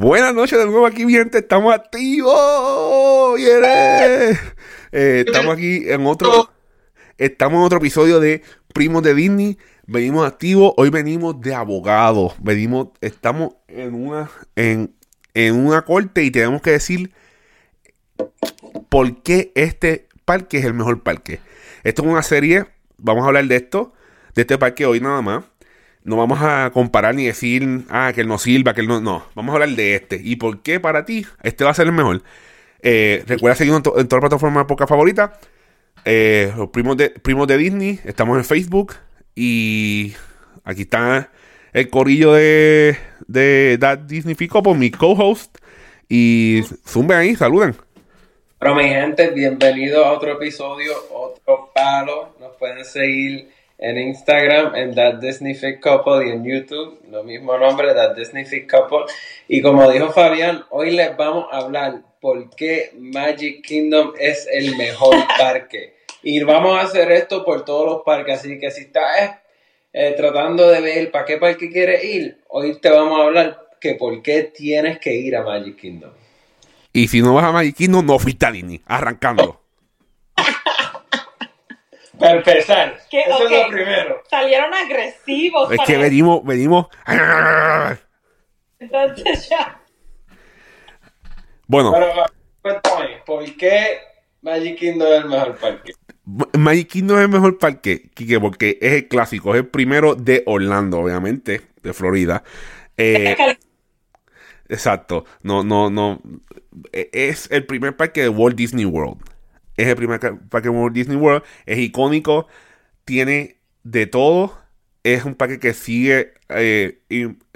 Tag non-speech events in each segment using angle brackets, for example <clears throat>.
Buenas noches de nuevo aquí, gente. Estamos activos. Yeah. Eh, estamos aquí en otro. Estamos en otro episodio de Primos de Disney. Venimos activos. Hoy venimos de abogados. Venimos, estamos en una, en, en una corte y tenemos que decir por qué este parque es el mejor parque. Esto es una serie. Vamos a hablar de esto, de este parque hoy nada más no vamos a comparar ni decir, ah, que él no sirva, que él no. No, vamos a hablar de este. ¿Y por qué para ti este va a ser el mejor? Eh, recuerda seguirnos en, todas las plataformas de podcast favoritas. Eh, los primos de, primos de Disney. Estamos en Facebook. Y aquí está el corillo de, de That Disney Fico por mi co-host. Y zumben ahí, saluden. Pero mi gente, bienvenido a otro episodio, otro palo. Nos pueden seguir en Instagram, en That Disney Fit Couple y en YouTube, lo mismo nombre, That Disney Fit Couple. Y como dijo Fabián, hoy les vamos a hablar por qué Magic Kingdom es el mejor <laughs> parque. Y vamos a hacer esto por todos los parques, así que si estás eh, tratando de ver para qué parque quieres ir, hoy te vamos a hablar que por qué tienes que ir a Magic Kingdom. Y si no vas a Magic Kingdom, no fuiste a Disney, arrancando. <laughs> Para empezar, eso es lo primero. Salieron agresivos. Es que venimos, venimos. Entonces ya. Bueno. Pero cuéntame, ¿por qué Magic Kingdom es el mejor parque? Magic Kingdom es el mejor parque, Kike, porque es el clásico, es el primero de Orlando, obviamente, de Florida. Eh, exacto. No, no, no. E, es el primer parque de Walt Disney World es el primer parque de Walt Disney World, es icónico, tiene de todo, es un parque que sigue eh,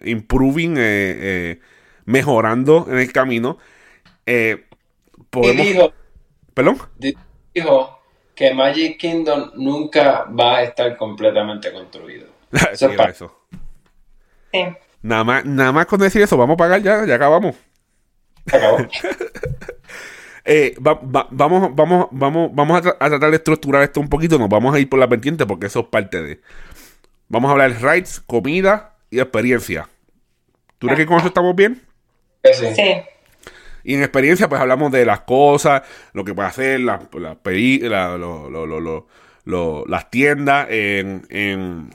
improving, eh, eh, mejorando en el camino. podemos... Dijo, ¿Perdón? Dijo que Magic Kingdom nunca va a estar completamente construido. <laughs> eso es eso. Nada más, nada más con decir eso, vamos a pagar ya, ya acabamos. Acabó. <laughs> Eh, vamos, vamos, vamos, vamos a, tratar de estructurar esto un poquito. Nos vamos a ir por la pendiente porque eso es parte de. Vamos a hablar de rides, comida y experiencia. ¿Tú crees que con eso estamos bien? Sí. Y en experiencia, pues hablamos de las cosas, lo que puede hacer, las las tiendas, en, en,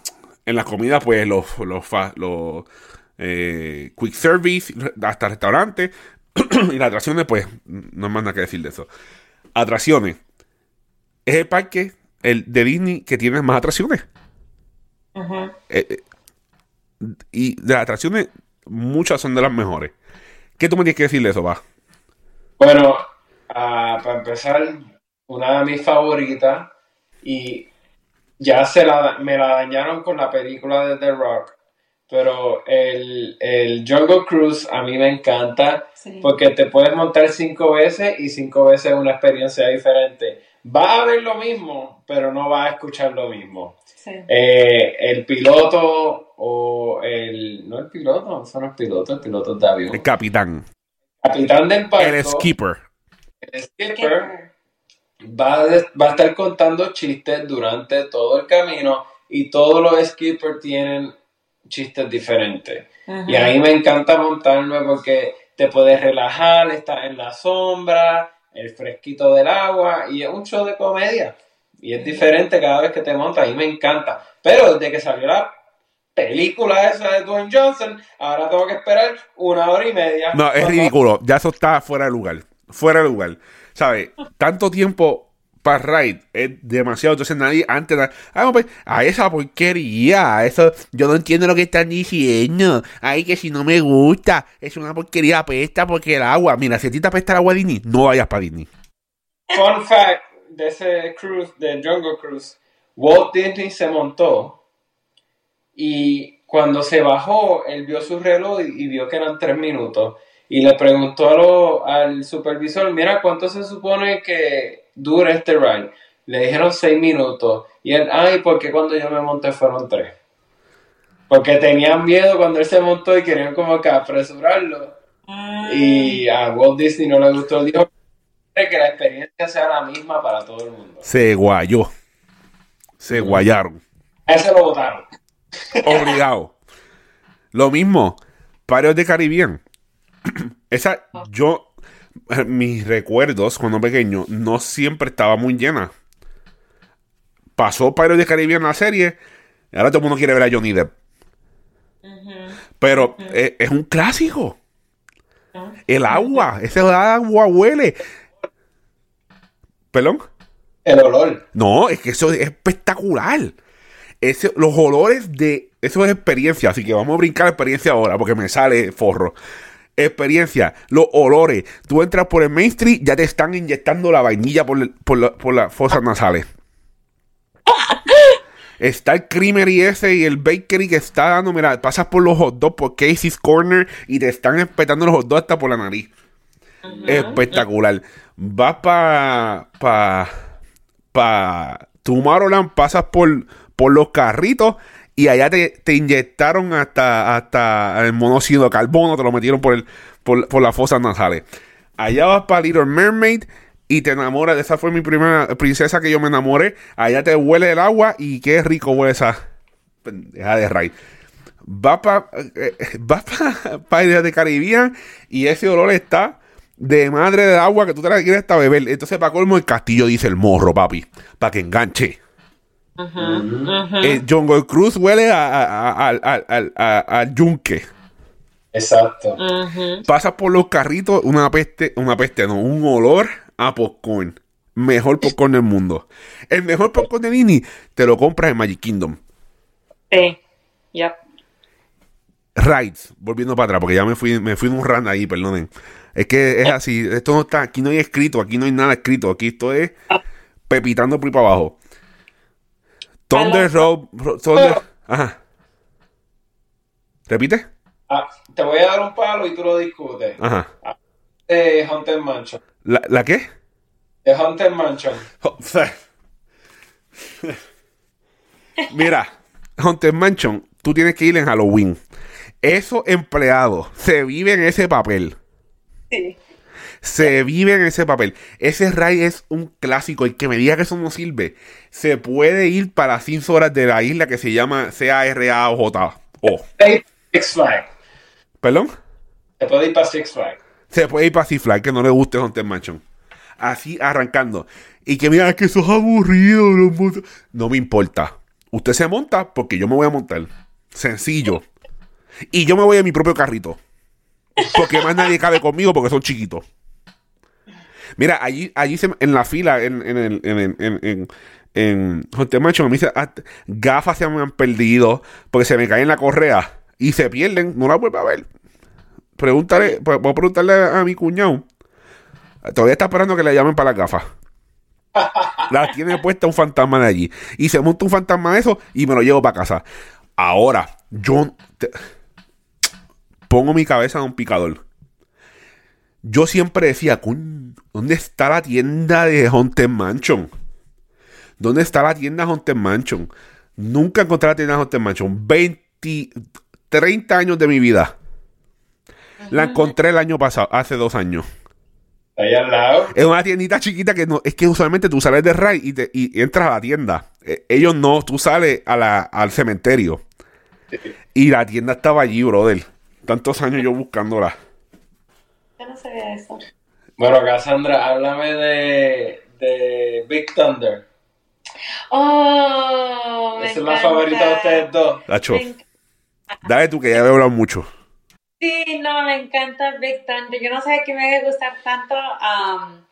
en las comidas, pues los, los, los eh, quick service, hasta restaurantes, <clears throat> y las atracciones, pues, no hay más nada que decir de eso. Atracciones. Es el parque el de Disney que tiene más atracciones. Eh, eh, y de las atracciones, muchas son de las mejores. ¿Qué tú me tienes que decir de eso, va? Bueno, ah, para empezar, una de mis favoritas, y ya se la, me la dañaron con la película de The Rock, pero el, el Jungle Cruise a mí me encanta porque te puedes montar cinco veces y cinco veces una experiencia diferente. Va a ver lo mismo, pero no va a escuchar lo mismo. Eh, el piloto o el... No el piloto, no son los pilotos, el piloto de avión. El capitán. Capitán del barco. El skipper. El skipper va a, va a estar contando chistes durante todo el camino y todos los skippers tienen chistes diferentes. Y a mí me encanta montarme porque te puedes relajar, estás en la sombra, el fresquito del agua y es un show de comedia. Y es diferente cada vez que te montas, y me encanta. Pero desde que salió la película esa de Dwayne Johnson, ahora tengo que esperar una hora y media. No, es ridículo. Ya eso está fuera de lugar. Fuera de lugar. ¿Sabes? <laughs> Tanto tiempo para ride es demasiado. Entonces nadie antes ah, pues, a esa porquería, a eso yo no entiendo lo que están diciendo. Ay, que si no me gusta, es una porquería, apesta porque el agua. Mira, si a ti te apesta el agua Disney, no vayas para Disney. Fun fact de ese cruise, de Jungle Cruise, Walt Disney se montó y cuando se bajó, él vio su reloj y, vio que eran tres minutos. Y le preguntó al supervisor, mira, ¿cuánto se supone que dura este ride. Le dijeron seis minutos. Y él, ay, porque cuando yo me monté fueron tres. Porque tenían miedo cuando él se montó y querían como que apresurarlo. Ah. Y a Walt Disney no le gustó. Dijo que la experiencia sea la misma para todo el mundo. Se guayó. Se guayaron. A ese lo votaron. Obligado. Lo mismo, Parios de Caribbean. <clears throat> Esa, yo, mis recuerdos cuando pequeño, no siempre estaba muy llena. Pasó Pirates de Caribbean la serie, y ahora todo el mundo quiere ver a Johnny Depp. Pero eh, es un clásico. El agua, ese agua huele. ¿Perdón? El olor. No, es que eso es espectacular. Ese, los olores de. Eso es experiencia, así que vamos a brincar la experiencia ahora, porque me sale forro. Experiencia, los olores. Tú entras por el Main Street, ya te están inyectando la vainilla por, el- por, la- por las fosas nasales. Está el creamery ese y el bakery que está dando. Mira, pasas por los hot dogs, por Casey's Corner y te están espetando los hot dogs hasta por la nariz. Espectacular. Vas pa. pa. pa. Tomorrowland, pasas por, por los carritos y allá te, te inyectaron hasta, hasta el monóxido de carbono, te lo metieron por, el, por, por las fosas nasales. Allá vas para Little Mermaid y te enamoras. Esa fue mi primera princesa que yo me enamoré. Allá te huele el agua y qué rico huele esa pendeja de Ray. Va para va pa, Pirates de Caribbean y ese olor está de madre de agua que tú te la quieres hasta beber. Entonces, para colmo, el castillo dice el morro, papi, para que enganche. Eh, Jungle Cruise huele a, a- a- al- al- al- a- al yunque. Exacto. Pasas por los carritos, una peste, una peste, no, un olor a popcorn. Mejor popcorn del mundo. El mejor popcorn de Disney te lo compras en Magic Kingdom. Sí. Yep. Rides, volviendo para atrás, porque ya me fui, me fui en un run ahí, perdonen. Es que es así, esto no está, aquí no hay escrito, aquí no hay nada escrito, aquí esto es pepitando por ahí para abajo. Thunder Road, Ro- Thunder, <laughs> ajá. ¿Repite? Ah, te voy a dar un palo y tú lo discutes. Ajá. De Haunted Mansion. ¿La, la qué? De Haunted Mansion. O sea, Mira, Haunted Mansion, tú tienes que ir en Halloween. Esos empleados se viven en ese papel. Sí. Se vive en ese papel. Ese ride es un clásico. El que me diga que eso no sirve, se puede ir para las 5 horas de la isla que se llama C-A-R-A-O-J. O. Six Flags. ¿Perdón? Te puedes ir para Six Flags. Se puede ir para Six Flags, que no le guste Haunted Mansion. Así arrancando. Y que mira, que eso es aburrido. No me importa. Usted se monta porque yo me voy a montar. Sencillo. Y yo me voy a mi propio carrito. Porque más nadie cabe conmigo porque son chiquitos. Mira, allí, allí en la fila, en, en, el- en, en, en, en, en Haunted Mansion, "Ah, gafas se me han perdido porque se me caen la correa y se pierden, no la vuelvo a ver. Pregúntale, pu- puedo preguntarle a, a mi cuñado. Todavía está esperando que le llamen para las gafas. La tiene puesta un fantasma de allí. Y se monta un fantasma de eso y me lo llevo para casa. Ahora, yo pongo mi cabeza en un picador. Yo siempre decía, "Coño, ¿dónde está la tienda de Haunted Mansion? ¿Dónde está la tienda de Haunted Mansion? Nunca encontré la tienda de Haunted Mansion. 20, 30 años de mi vida. La encontré el año pasado, hace dos años. Ahí al lado. Es una tiendita chiquita que no, es que usualmente tú sales de Ray y, te- y entras a la tienda. Eh, ellos no, tú sales a la- al cementerio. Y la tienda estaba allí, brother. Tantos años yo buscándola. Yo no sabía eso. Bueno, Cassandra, háblame de, de Big Thunder. Oh, me Esa es la encanta. favorita de ustedes dos. Me enc- dale tú que ya he hablado mucho. Sí, no, me encanta Big Thunder. Yo no sé qué me va a gustar tanto. um,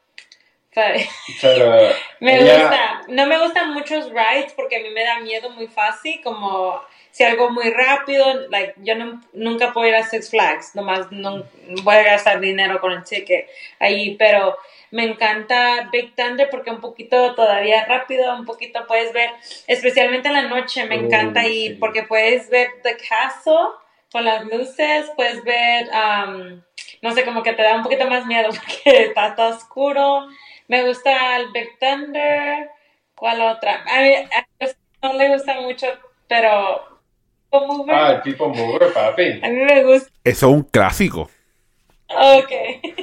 pero- Pero <laughs> me ella- gusta. No me gustan muchos rides porque a mí me da miedo muy fácil. Como si algo muy rápido. Like, yo no- nunca puedo ir a Six Flags. Nomás no voy a gastar dinero con el ticket ahí. Pero me encanta Big Thunder porque un poquito todavía rápido. Un poquito puedes ver. Especialmente en la noche me Oh, encanta ir sí. porque puedes ver The Castle con las luces. Puedes ver. um, no sé, como que te da un poquito más miedo <laughs> porque está todo oscuro. Me gusta el Big Thunder. ¿Cuál otra? A mí, a mí no le gusta mucho, pero. People Mover, Ah, el People Mover, papi. a mí me gusta. Eso es un clásico. Ok.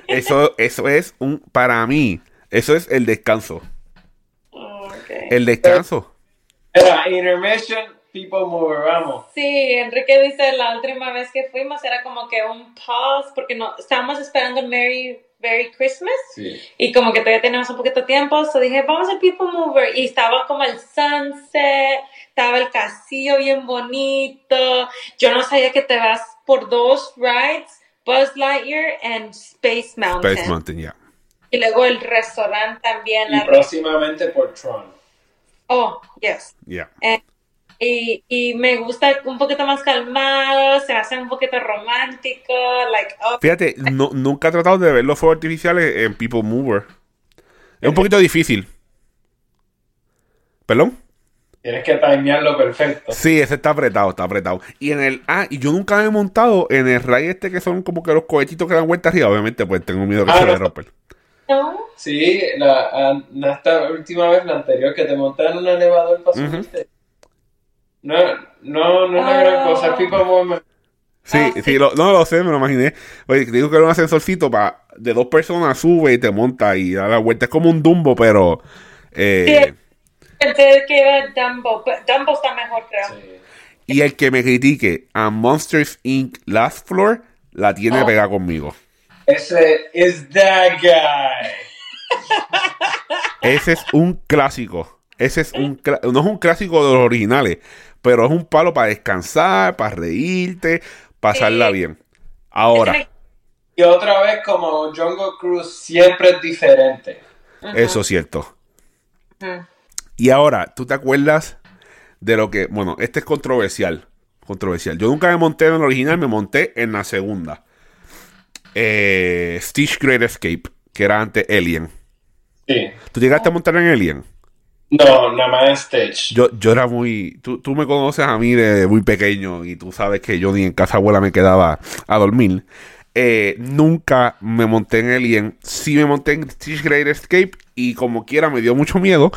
Eso, eso es un, para mí, eso es el descanso. Ok. El descanso. Era Intermission People Mover, vamos. Sí, Enrique dice la última vez que fuimos era como que un pause porque no estábamos esperando Merry Merry Christmas Sí. y como que todavía teníamos un poquito de tiempo, so dije, vamos al People Mover y estaba como el sunset, estaba el castillo bien bonito. Yo no sabía que te vas por dos rides, Buzz Lightyear and Space Mountain. Space Mountain, ya. Y luego el restaurante también. Y arriba. próximamente por Tron. Oh, yes. Ya. Y, y me gusta un poquito más calmado, se hace un poquito romántico, like, oh, Fíjate, no- nunca he tratado de ver los fuegos artificiales en People Mover. Es un poquito difícil. ¿Perdón? Tienes que timearlo perfecto. Sí, ese está apretado, está apretado. Y en el. Ah, y yo nunca me he montado en el ray este que son como que los cohetitos que dan vuelta arriba. Obviamente, pues tengo miedo que Ah, se me no. rompa. no. Sí, la, a- la- esta última vez, la anterior, que te montaron en un elevador para Ujú. subirte. No, no, no es una gran Ah. cosa. People. Sí, Ah, sí, sí. lo- no lo sé, me lo imaginé. Oye, digo que era un ascensorcito para de dos personas sube y te monta y da la vuelta. Es como un Dumbo, pero. eh, Pensé que era Dumbo, Dumbo está mejor, creo. Sí. Y el que me critique a Monsters Inc. Last Floor la tiene Oh. pegada conmigo. Ese is that guy. Ese es un clásico. Ese es un no es un clásico de los originales, pero es un palo para descansar, para reírte, pasarla Sí. bien. Ahora, Y otra vez, como Jungle Cruise, siempre es diferente. eso es cierto. Y ahora, ¿tú te acuerdas de lo que, bueno, este es controversial, controversial. Yo nunca me monté en el original, me monté en la segunda. Eh, Stitch Great Escape, que era antes Alien. Sí. ¿Tú llegaste a montar en Alien? No, nada más en Stitch. Yo, yo era muy. Tú, tú me conoces a mí de muy pequeño y tú sabes que yo ni en casa abuela me quedaba a dormir. Eh, nunca me monté en Alien. Sí me monté en Stitch Great Escape y como quiera me dio mucho miedo.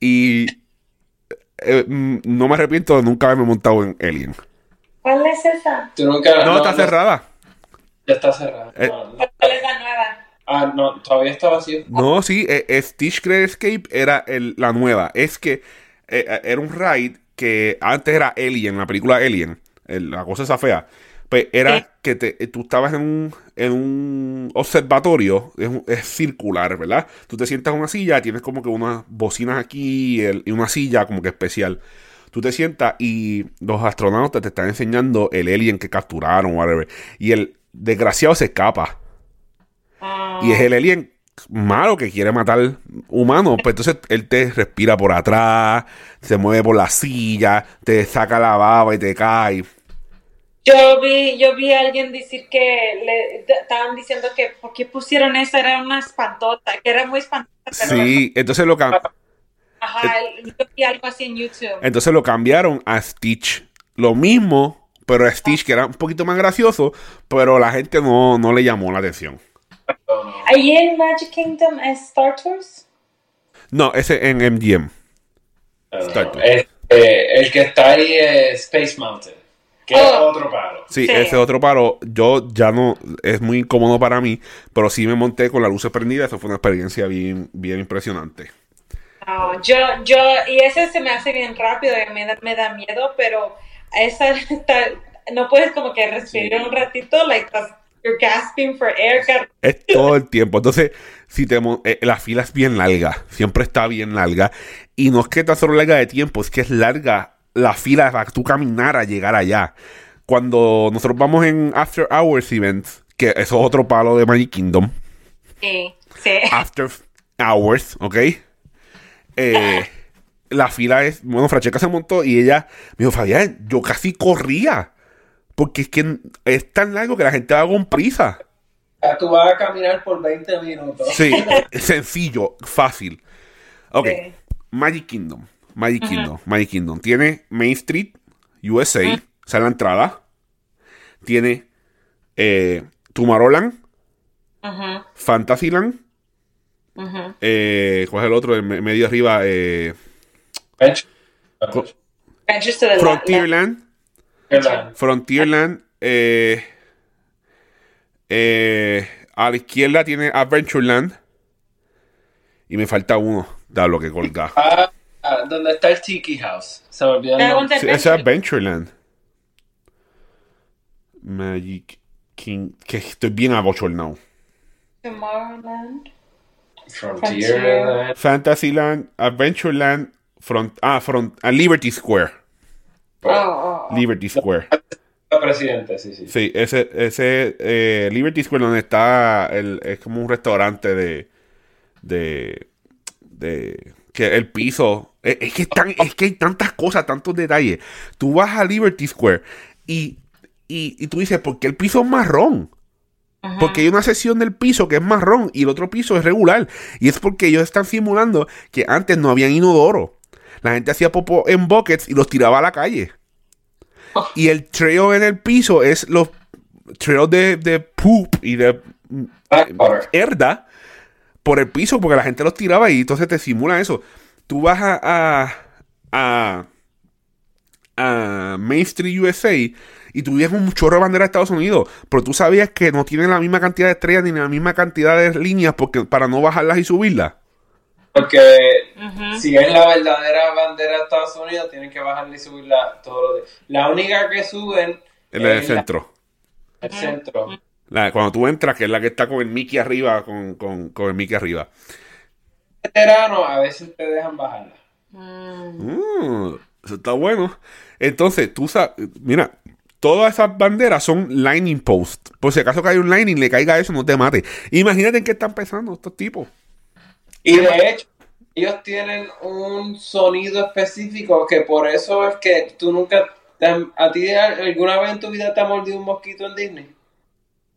Y eh, mm, no me arrepiento de nunca haberme montado en Alien. ¿Cuál es esa? Tú nunca. No, está cerrada. Ya está cerrada. Eh. No, Ah, no, todavía está vacío. No, sí, eh, eh, Stitch Great Escape era el- la nueva. Es que eh, era un ride que antes era Alien, la película Alien, el- la cosa esa fea. Pues era que te- tú estabas en un, en un observatorio, es, circular, ¿verdad? Tú te sientas en una silla, tienes como que unas bocinas aquí y, el- y una silla como que especial. Tú te sientas y los astronautas te están enseñando el alien que capturaron, whatever. Y el desgraciado se escapa. Ah, Y es el alien malo que quiere matar humanos. Pues entonces él te respira por atrás, se mueve por la silla, te saca la baba y te cae. Yo vi, yo vi a alguien decir que le estaban diciendo que por qué pusieron esa, era una espantota, que era muy espantosa. pero- Sí, entonces lo, cam- Ajá, yo vi algo así en YouTube. entonces lo cambiaron a Stitch. Lo mismo, pero a Stitch que era un poquito más gracioso, pero la gente no, no le llamó la atención. Ahí en Magic Kingdom es Star Tours. No, ese en MGM. Exacto. Es- eh, el que está ahí es Space Mountain. Que es Oh. otro palo. Sí, Sí. ese otro paro, yo ya no, es muy incómodo para mí, pero sí me monté con la luz prendida, eso fue una experiencia bien, bien impresionante. No, yo, yo, y ese se me hace bien rápido y me da, me da miedo, pero esa <laughs> está- no puedes como que respirar Sí. un ratito, like you're gasping for air. Es todo el tiempo. Entonces, si te eh, la fila es bien larga, siempre está bien larga. Y no es que está solo larga de tiempo, es que es larga la fila para tú caminar a llegar allá. Cuando nosotros vamos en After Hours Events, que eso es otro palo de Magic Kingdom, Sí, sí. After Hours, ¿ok? Eh, <laughs> la fila es, bueno, Francesca se montó y ella me dijo, Fabián, yo casi corría. Porque es que es tan largo que la gente va con prisa. Tú vas a caminar por 20 minutos. Sí, <laughs> sencillo, fácil. Ok, Sí. Magic Kingdom. Magic Kingdom. Magic Kingdom. Tiene Main Street, USA, esa es la entrada. Tiene eh, Tomorrowland, Ujú, Fantasyland. Eh, ¿Cuál es el otro? El me- medio arriba. Eh, Bench. La- Frontierland. Frontierland. Eh, eh, a la izquierda tiene Adventureland. Y me falta uno. Da lo que colga. Ah, ah, donde está el Tiki House. Se me olvidó el nombre. Sí, es Adventureland. Magic King. Que estoy bien abochornado. Tomorrowland. Frontierland. Fantasyland, Adventureland, front, ah, front, ah, Liberty Square. Oh, oh, oh. Liberty Square. Presidente, sí, sí. Sí, ese, ese eh, Liberty Square donde está el, es como un restaurante de, de, de, que el piso, es, es que están, es que hay tantas cosas, tantos detalles. Tú vas a Liberty Square y, y, y tú dices, ¿por qué el piso es marrón? Ajá. Porque hay una sección del piso que es marrón y el otro piso es regular. Y es porque ellos están simulando que antes no habían inodoro. La gente hacía popó en buckets y los tiraba a la calle. Y el trail en el piso es los trails de, de poop y de Blackwater. herda por el piso porque la gente los tiraba y entonces te simula eso. Tú vas a, a, a, a Main Street USA y tú ves un chorro de bandera de Estados Unidos, pero tú sabías que no tienen la misma cantidad de estrellas ni la misma cantidad de líneas porque para no bajarlas y subirlas. Porque si es la verdadera bandera de Estados Unidos, tienen que bajarla y subirla todos los días. La única que suben En el es la- centro. el centro. La- cuando tú entras, que es la que está con el Mickey arriba, con, con, con el Mickey arriba. Veterano, a veces te dejan bajarla. Mm. Mm, eso está bueno. Entonces, tú sabes, mira, todas esas banderas son lining post. Por si acaso cae un lining, le caiga eso, no te mate. Imagínate en qué están pensando estos tipos. Y de hecho, ellos tienen un sonido específico que por eso es que tú nunca... te ¿A ti alguna vez en tu vida te ha mordido un mosquito en Disney?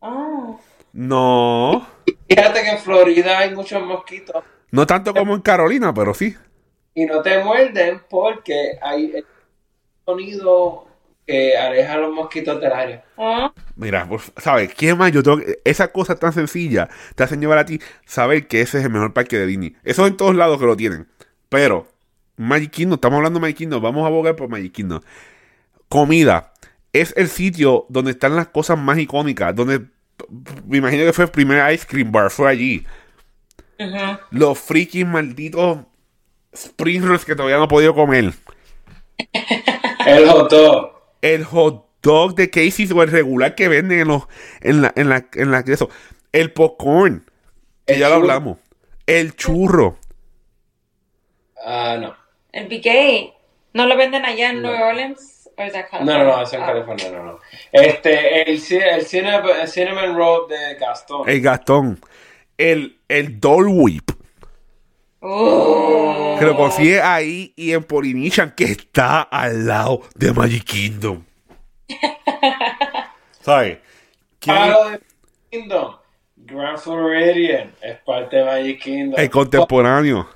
Oh. No, Fíjate que en Florida hay muchos mosquitos no tanto como en Carolina, pero sí. y no te muerden porque hay sonido que aleja a los mosquitos del área. Oh. Mira, por- ¿sabes? ¿Qué más? Yo tengo que- Esa cosa tan sencilla te hacen llevar a ti saber que ese es el mejor parque de Disney. Eso en todos lados que lo tienen. Pero, Magic Kingdom, estamos hablando de Magic Kingdom, vamos a abogar por Magic Kingdom. Comida. Es el sitio donde están las cosas más icónicas. Donde me imagino que fue el primer ice cream bar, fue allí. Los freaking malditos spring rolls que todavía no he podido comer. <laughs> El hot dog. El hot dog de Casey's o el regular que venden en los en la en la en la eso el popcorn que El ya lo churro. hablamos el churro Ah, no. El Gay. ¿No lo venden allá en No. New Orleans? ¿O es? No, no, no, eso en Ah. California, no, no. Este, el, el, cine- el Cinnamon Roll de Gastón. el Gastón el el Dole Whip Oh. que lo consigue ahí y en Polynesian que está al lado de Magic Kingdom <laughs> ¿sabes? ¿Qué- Ah, lo de Kingdom. Grand Floridian es parte de Magic Kingdom. el contemporáneo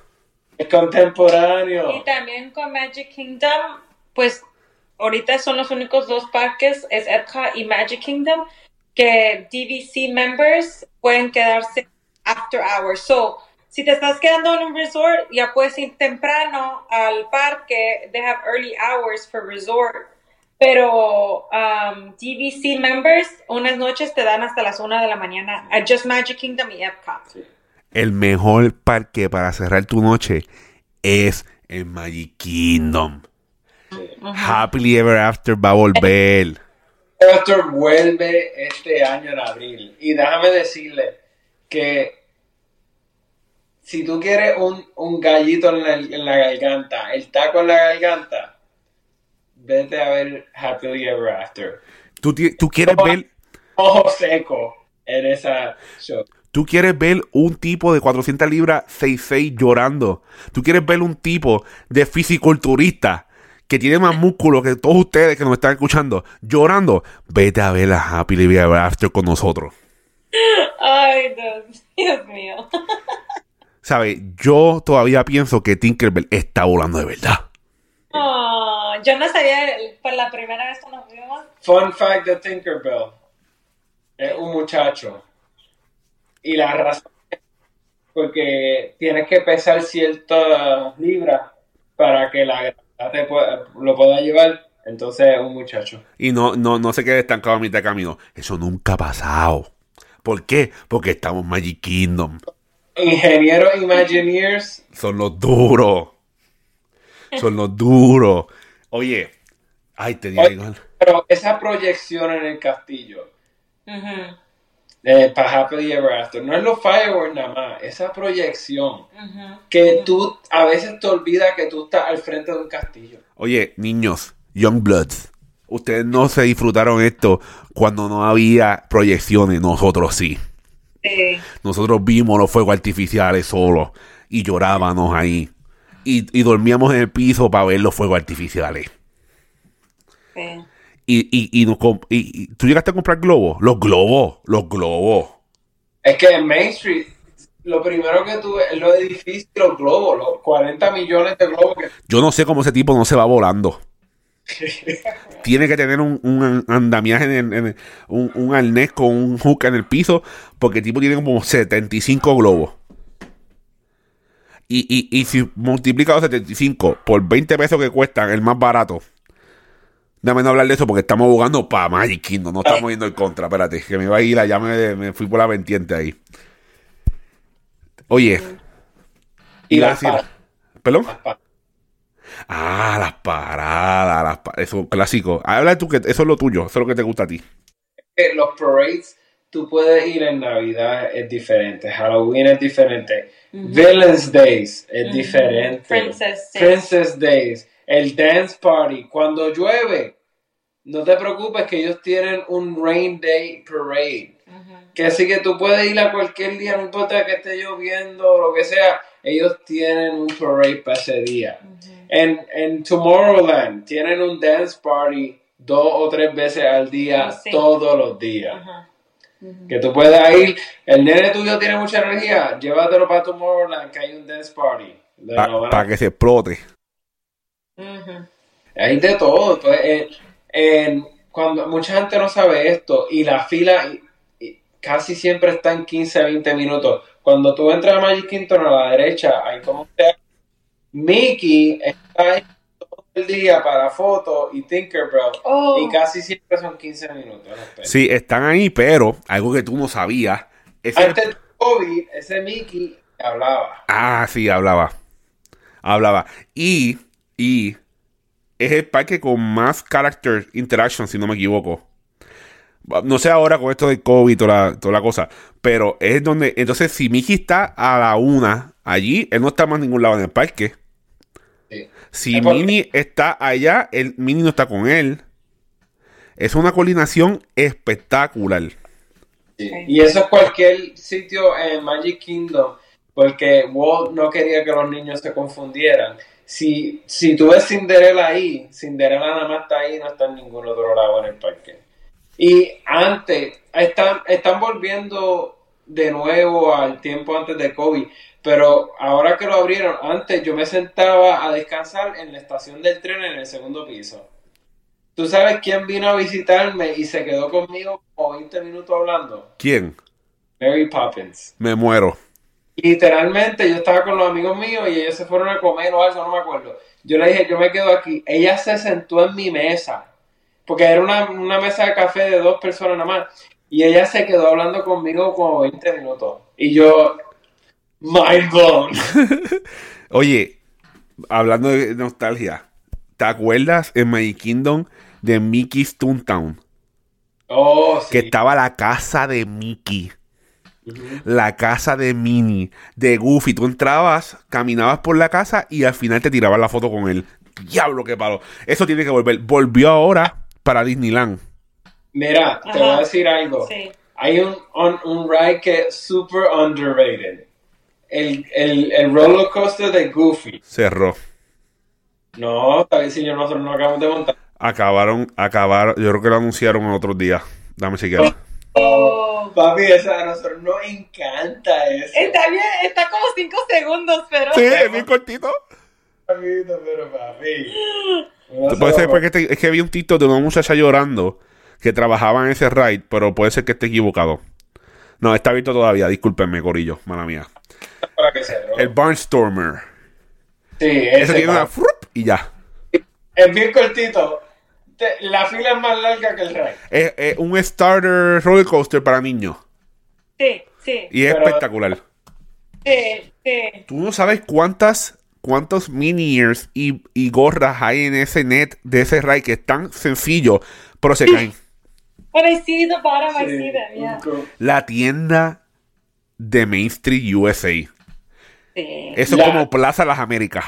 Es contemporáneo. Y también con Magic Kingdom, pues ahorita son los únicos dos parques, es Epcot y Magic Kingdom, que DVC members pueden quedarse after hours. So, si te estás quedando en un resort, ya puedes ir temprano al parque. They have early hours for resort. Pero um, DVC members, unas noches te dan hasta las 1 de la mañana a Just Magic Kingdom y Epcot. el mejor parque para cerrar tu noche es el Magic Kingdom Happily Ever After va a volver. Doctor vuelve este año en abril. Y déjame decirle que si tú quieres un, un gallito en la, en la garganta, el taco en la garganta, vete a ver Happily Ever After. ¿Tú, ti- tú quieres ver, Ojo seco en esa show. tú quieres ver un tipo de 400 libras 6'6 llorando. Tú quieres ver un tipo de fisiculturista que tiene más músculo que todos ustedes que nos están escuchando llorando. Vete a ver a Happily Ever After con nosotros. Ay, Dios, Dios mío. ¿Sabes? Yo todavía pienso que Tinkerbell está volando de verdad. Oh, yo no sabía, por la primera vez que nos vimos, Fun fact de Tinkerbell. Es un muchacho. Y la razón es porque tienes que pesar ciertas libras para que la te pueda- lo pueda llevar. Entonces es un muchacho. Y no, no, no se quede estancado a mitad de camino. Eso nunca ha pasado. ¿Por qué? Porque estamos en Magic Kingdom. Ingenieros Imagineers. Son los duros. Son los duros. Oye, ay, te digo. Oye. Pero esa proyección en el castillo, Ujú, de para Happily Ever After, no es los fireworks nada más, esa proyección que tú a veces te olvidas que tú estás al frente de un castillo. Oye, niños, Young Bloods, ustedes no se disfrutaron esto cuando no había proyecciones, nosotros sí. Sí. Nosotros vimos los fuegos artificiales solos y llorábamos ahí. Y, y dormíamos en el piso para ver los fuegos artificiales. sí. Y, y, y, nos comp- y- y- tú llegaste a comprar globos. Los globos, los globos. Es que en Main Street, lo primero que tuve es los edificios los globos, los 40 millones de globos que Yo no sé cómo ese tipo no se va volando. <laughs> Tiene que tener un, un andamiaje, en, un, un arnés con un hook en el piso, porque el tipo tiene como 75 globos. Y, y, y si multiplica los 75 por 20 pesos que cuestan, el más barato. Dame no hablar de eso porque estamos jugando para Magic Kingdom, no estamos yendo en contra. Espérate, que me va a ir allá, me, me fui por la vertiente ahí. Oye, y iba a decir- ¿Perdón? Ah, las paradas, las pa- eso clásico. Habla tú que eso es lo tuyo, eso es lo que te gusta a ti. que los parades, tú puedes ir en Navidad, es diferente, Halloween es diferente, Villains Days es diferente, Princess Days. Princess Days, el Dance Party, cuando llueve, no te preocupes que ellos tienen un Rain Day Parade. Que así que tú puedes ir a cualquier día, no importa que esté lloviendo o lo que sea, ellos tienen un parade para ese día. En, en Tomorrowland tienen un dance party dos o tres veces al día, Sí. todos los días. Ajá. Que tú puedes ir, el nene tuyo tiene mucha energía, llévatelo para Tomorrowland, que hay un dance party. De Para que se explote. Hay de todo. pues, en- en- cuando mucha gente no sabe esto y la fila y- y casi siempre está en 15 20 minutos. Cuando tú entras a Magic Kingdom a la derecha, hay como Mickey está ahí todo el día para fotos y Tinkerbell Oh. y casi siempre son 15 minutos. Sí, están ahí, pero algo que tú no sabías. ese- Antes de COVID, ese Mickey hablaba. Ah, sí, hablaba. Hablaba. Y, y es el parque con más character interaction, si no me equivoco. No sé ahora con esto de COVID y toda toda la cosa, pero es donde, entonces si Mickey está a la una allí, él no está más en ningún lado en el parque. Sí. Si Es porque- Minnie está allá, el Minnie no está con él. Es una coordinación espectacular. Y eso es cualquier sitio en Magic Kingdom, porque Walt no quería que los niños se confundieran. Si, si tú ves Cinderella ahí, Cinderella nada más está ahí, no está en ningún otro lado en el parque. Y antes, están, están volviendo de nuevo al tiempo antes de COVID, pero ahora que lo abrieron, antes yo me sentaba a descansar en la estación del tren en el segundo piso. ¿Tú sabes quién vino a visitarme y se quedó conmigo como 20 minutos hablando? ¿Quién? Mary Poppins. Me muero. Literalmente yo estaba con los amigos míos y ellos se fueron a comer o algo, no me acuerdo. Yo le dije, yo me quedo aquí. Ella se sentó en mi mesa, porque era una, una mesa de café de dos personas nada más. Y ella se quedó hablando conmigo como 20 minutos. Y yo, mind blown. <laughs> Oye, hablando de nostalgia, ¿te acuerdas en Magic Kingdom de Mickey's Toontown? Oh, sí. Que estaba la casa de Mickey, la casa de Minnie, de Goofy. Tú entrabas, caminabas por la casa y al final te tirabas la foto con él. Diablo, qué palo. Eso tiene que volver. Volvió ahora para Disneyland. Mira, te Ajá. voy a decir algo. Sí. Hay un, un, un ride que es super underrated. El, el, el roller coaster de Goofy. Cerró. No, tal vez si yo nosotros no acabamos de montar. Acabaron, acabaron. Yo creo que lo anunciaron en otros días. Dame chequear. Oh. Papi, esa a nosotros nos encanta eso. Está bien, está como 5 segundos, pero. Sí, es bien cortito. Papito, pero papi. Tú puedes ser porque te- es que vi un TikTok de una muchacha llorando que trabajaba en ese ride, pero puede ser que esté equivocado. No, está abierto todavía, discúlpenme, Corillo, mala mía. Para que se El Barnstormer. Sí, Ese ese tiene una frup y ya. Es bien cortito. La fila es más larga que el ride. Es, es un starter roller coaster para niños. Sí, sí, Y es Pero- espectacular. sí, sí. Tú no sabes cuántas cuántos mini-ears y, y gorras hay en ese net de ese ride que es tan sencillo, pero se caen. But I see the bottom, I Sí, see them, yeah. un co- La tienda de Main Street USA. Sí. Eso es como Plaza Las Américas.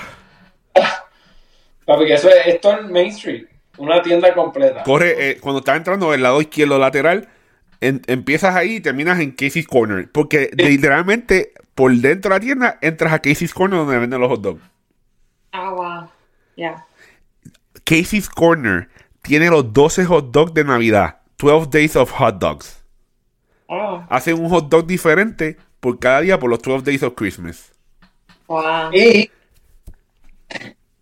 Papi, que eso es, esto en Main Street, una tienda completa. Corre, eh, cuando estás entrando del lado izquierdo lateral, en- empiezas ahí y terminas en Casey's Corner. Porque literalmente por dentro de la tienda entras a Casey's Corner donde venden los hot dogs. Oh, wow. Yeah. Casey's Corner tiene los 12 hot dogs de Navidad. 12 Days of Hot Dogs. Oh, Hacen un hot dog diferente por cada día por los 12 Days of Christmas. wow. Y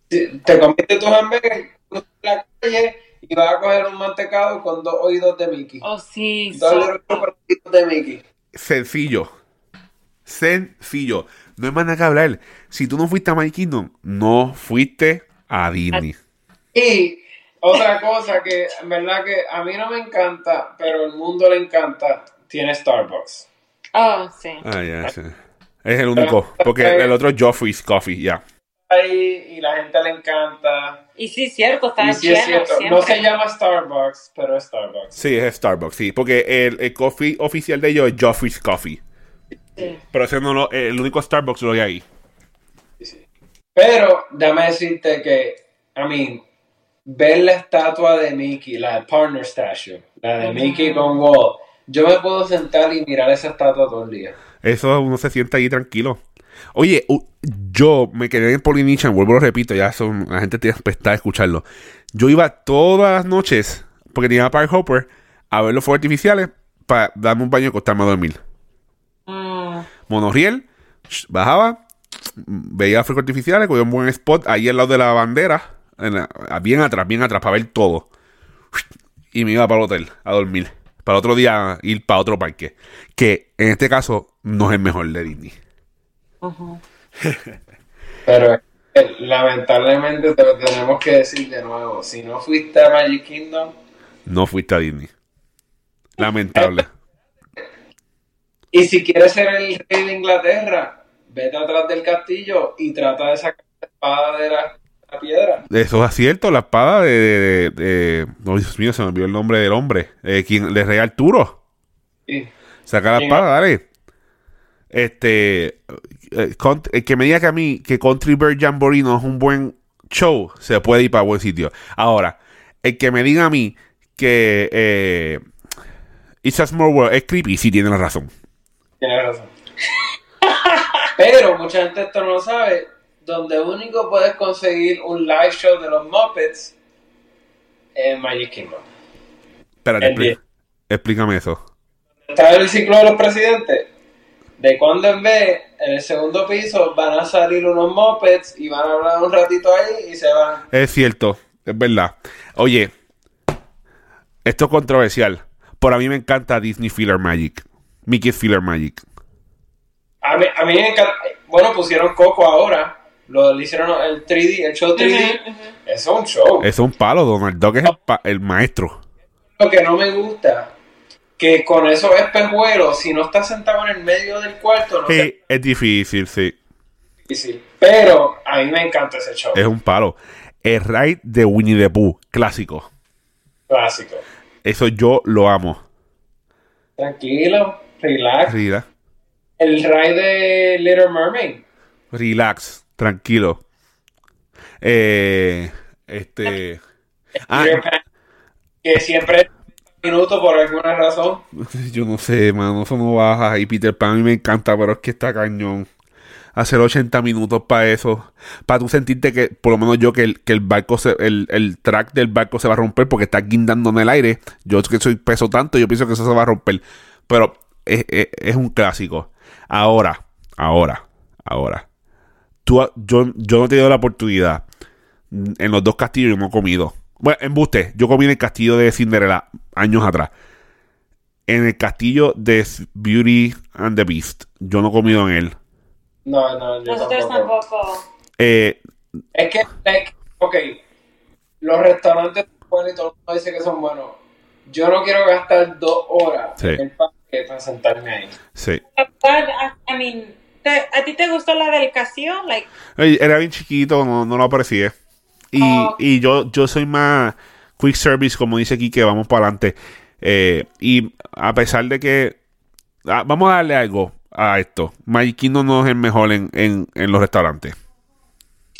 te comiste tus hamburguesas en la calle y vas a coger un mantecado con dos oídos de Mickey. Oh, sí. Dos oídos de Mickey. Sencillo. Sencillo. No hay más nada que hablar. Si tú no fuiste a My Kingdom, no fuiste a Disney. Y otra cosa que en verdad que a mí no me encanta, pero al mundo le encanta, tiene Starbucks. Oh, sí. Ah, ya, sí. Es el único. Porque el otro es Joffrey's Coffee, ya. Ahí y la gente le encanta. Y sí, cierto, está Y sí lleno es cierto, siempre. no se llama Starbucks, pero es Starbucks. Sí, es Starbucks, sí. Porque el, el coffee oficial de ellos es Joffrey's Coffee. Sí. Pero ese no lo, el único Starbucks lo hay ahí. Pero déjame decirte que, I mean, ver la estatua de Mickey, la partner statue, la de. Mickey con Walt, yo me puedo sentar y mirar esa estatua todo el día. Eso uno se sienta ahí tranquilo. Oye, yo me quedé en Polynesian, vuelvo lo repito, ya son, la gente tiene que estar a escucharlo. Yo iba todas las noches, porque tenía Park Hopper, a ver los fuegos artificiales para darme un baño y acostarme a dormir. Mm, Monorriel, sh- bajaba, veía fuegos artificiales, cogía un buen spot ahí al lado de la bandera, en la- bien atrás, bien atrás, para ver todo. Y me iba para el hotel a dormir. Para otro día ir para otro parque. Que en este caso no es el mejor de Disney. ujú. <laughs> Pero eh, lamentablemente te lo tenemos que decir de nuevo, si no fuiste a Magic Kingdom, No fuiste a Disney. Lamentable. <laughs> y si quieres ser el rey de Inglaterra, vete atrás del castillo y trata de sacar la espada de la, la piedra. Eso es cierto, la espada de... de, de- de- no, Dios mío, se me olvidó el nombre del hombre. Eh, quien le rey Arturo. Sí. Saca la espada, dale. Este. eh, cont- el que me diga que a mí que Country Bird Jamboree no es un buen show, se puede ir para buen sitio. Ahora, el que me diga a mí que eh, It's a Small World es creepy, sí tiene la razón. Tienes razón. <laughs> Pero mucha gente esto no lo sabe. Donde único puedes conseguir un live show de los Muppets es Magic Kingdom. Espérate, explícame eso. ¿Está el ciclo de los presidentes? De cuando en vez, en el segundo piso, van a salir unos Muppets y van a hablar un ratito ahí y se van. Es cierto, es verdad. Oye, esto es controversial. Por a mí me encanta Disney Filler Magic. Mickey Filler Magic. A mí, a mí me encanta. Bueno, pusieron Coco ahora. Lo le hicieron el 3D, el show 3D. Ujú, ujú. Eso es un show. Es un palo, Donald Duck es el, pa- el maestro. Lo que no me gusta, que con esos espejuelos, si no estás sentado en el medio del cuarto, no Sí, es difícil, sí. difícil. Pero a mí me encanta ese show. Es un palo. El ride de Winnie the Pooh, clásico. Clásico. Eso yo lo amo. Tranquilo, relax. Relax, El ride de Little Mermaid. relax tranquilo. Eh, este. Ah, que siempre es un minuto por alguna razón. <laughs> yo no sé, mano, eso no baja. Y Peter Pan a mí me encanta, pero es que está cañón. Hacer 80 minutos para eso. Para tú sentirte que, por lo menos yo, que el, que el barco, se, el, el track del barco se va a romper porque está guindando en el aire. Yo que soy peso tanto, yo pienso que eso se va a romper. Pero es, es- es un clásico. Ahora, ahora, ahora. Tú, yo, yo no he tenido la oportunidad. En los dos castillos yo no he comido. Bueno, en Buste, yo comí en el castillo de Cinderella años atrás. En el castillo de Beauty and the Beast, yo no he comido en él. No, no, yo Nosotros tampoco. tampoco. Eh, Es que, like, ok, los restaurantes son buenos y todo el mundo dice que son buenos. Yo no quiero gastar dos horas Sí. en el parque para sentarme ahí. sí. But, I, I mean, ¿Te- ¿A ti te gustó la del castillo? Like, Era bien chiquito, no, no lo aprecié. Y, Oh. y yo, yo soy más quick service, como dice aquí, que vamos para adelante. Eh, y a pesar de que. ah, vamos a darle algo a esto. Magic no es el mejor en, en, en los restaurantes.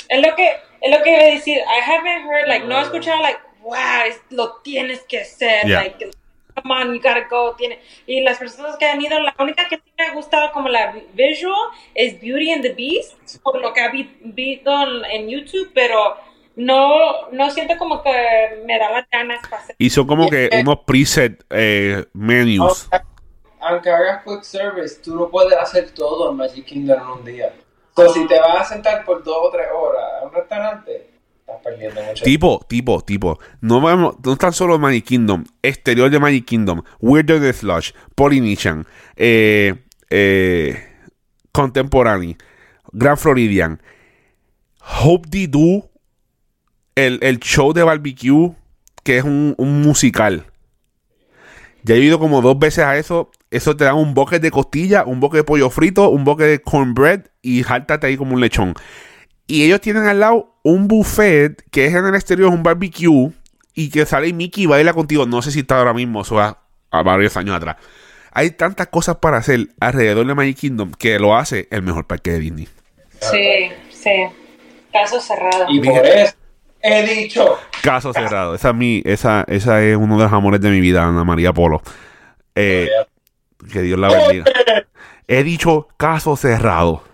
es lo que es lo que iba a decir. I haven't heard, like, no he escuchado, like, wow, es- lo tienes que hacer, Yeah. like, come on, you gotta go. Tiene, y las personas que han ido, la única que sí me ha gustado como la vi- visual es Beauty and the Beast, por lo que ha vi- visto en, YouTube, pero no, no siento como que me da las ganas para hacer. Y son como que Yeah. unos preset eh, menus. Aunque, aunque hagas quick service, tú no puedes hacer todo en Magic Kingdom en un día. Entonces, si te vas a sentar por dos o tres horas a un restaurante, Tipo, tipo, tipo. No vamos, no tan solo Magic Kingdom, exterior de Magic Kingdom, Weird the Slush, Polynesian, eh, eh, Contemporary, Grand Floridian, Hope Dee Do, el, el show de barbecue, que es un, musical. Ya he ido como dos veces a eso. Eso te dan un boque de costilla, un boque de pollo frito, un boque de cornbread y jáltate ahí como un lechón. Y ellos tienen al lado un buffet que es en el exterior, es un barbecue. Y que sale Mickey y baila contigo. No sé si está ahora mismo, eso a, a varios años atrás. Hay tantas cosas para hacer alrededor de Magic Kingdom que lo hace el mejor parque de Disney. Sí, sí. Caso cerrado. Y por eso he dicho, Caso cerrado. Esa es, mi, esa, esa es uno de los amores de mi vida, Ana María Polo. Eh, que Dios la bendiga. He dicho caso cerrado.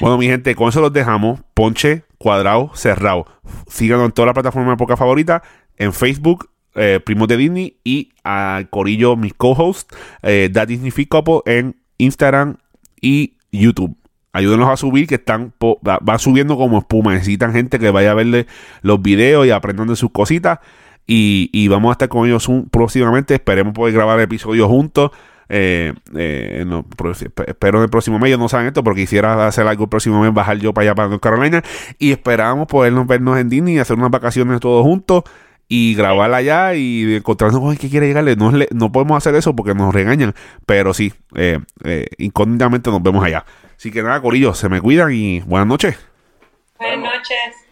Bueno, mi gente, con eso los dejamos. Ponche, cuadrado, cerrado. Síganos en toda la plataforma de poca favorita. En Facebook, eh, Primos de Disney. Y al Corillo, mis co-hosts, eh, That Disney Fit Couple en Instagram y YouTube. Ayúdenos a subir, que están va, va subiendo como espuma. Necesitan gente que vaya a verle los videos y aprendan de sus cositas. Y, y vamos a estar con ellos un- próximamente. Esperemos poder grabar episodios juntos. Eh, eh, espe- espero en el próximo mes. Ellos no saben esto, pero quisiera hacer algo el próximo mes, bajar yo para allá, para North Carolina. Y esperamos podernos vernos en Disney y hacer unas vacaciones todos juntos. Y grabar allá y encontrarnos con el que quiere llegarle. No, no podemos hacer eso porque nos regañan. Pero sí, eh, eh, incógnitamente nos vemos allá. Así que nada, Corillo, se me cuidan y buenas noches. Buenas noches.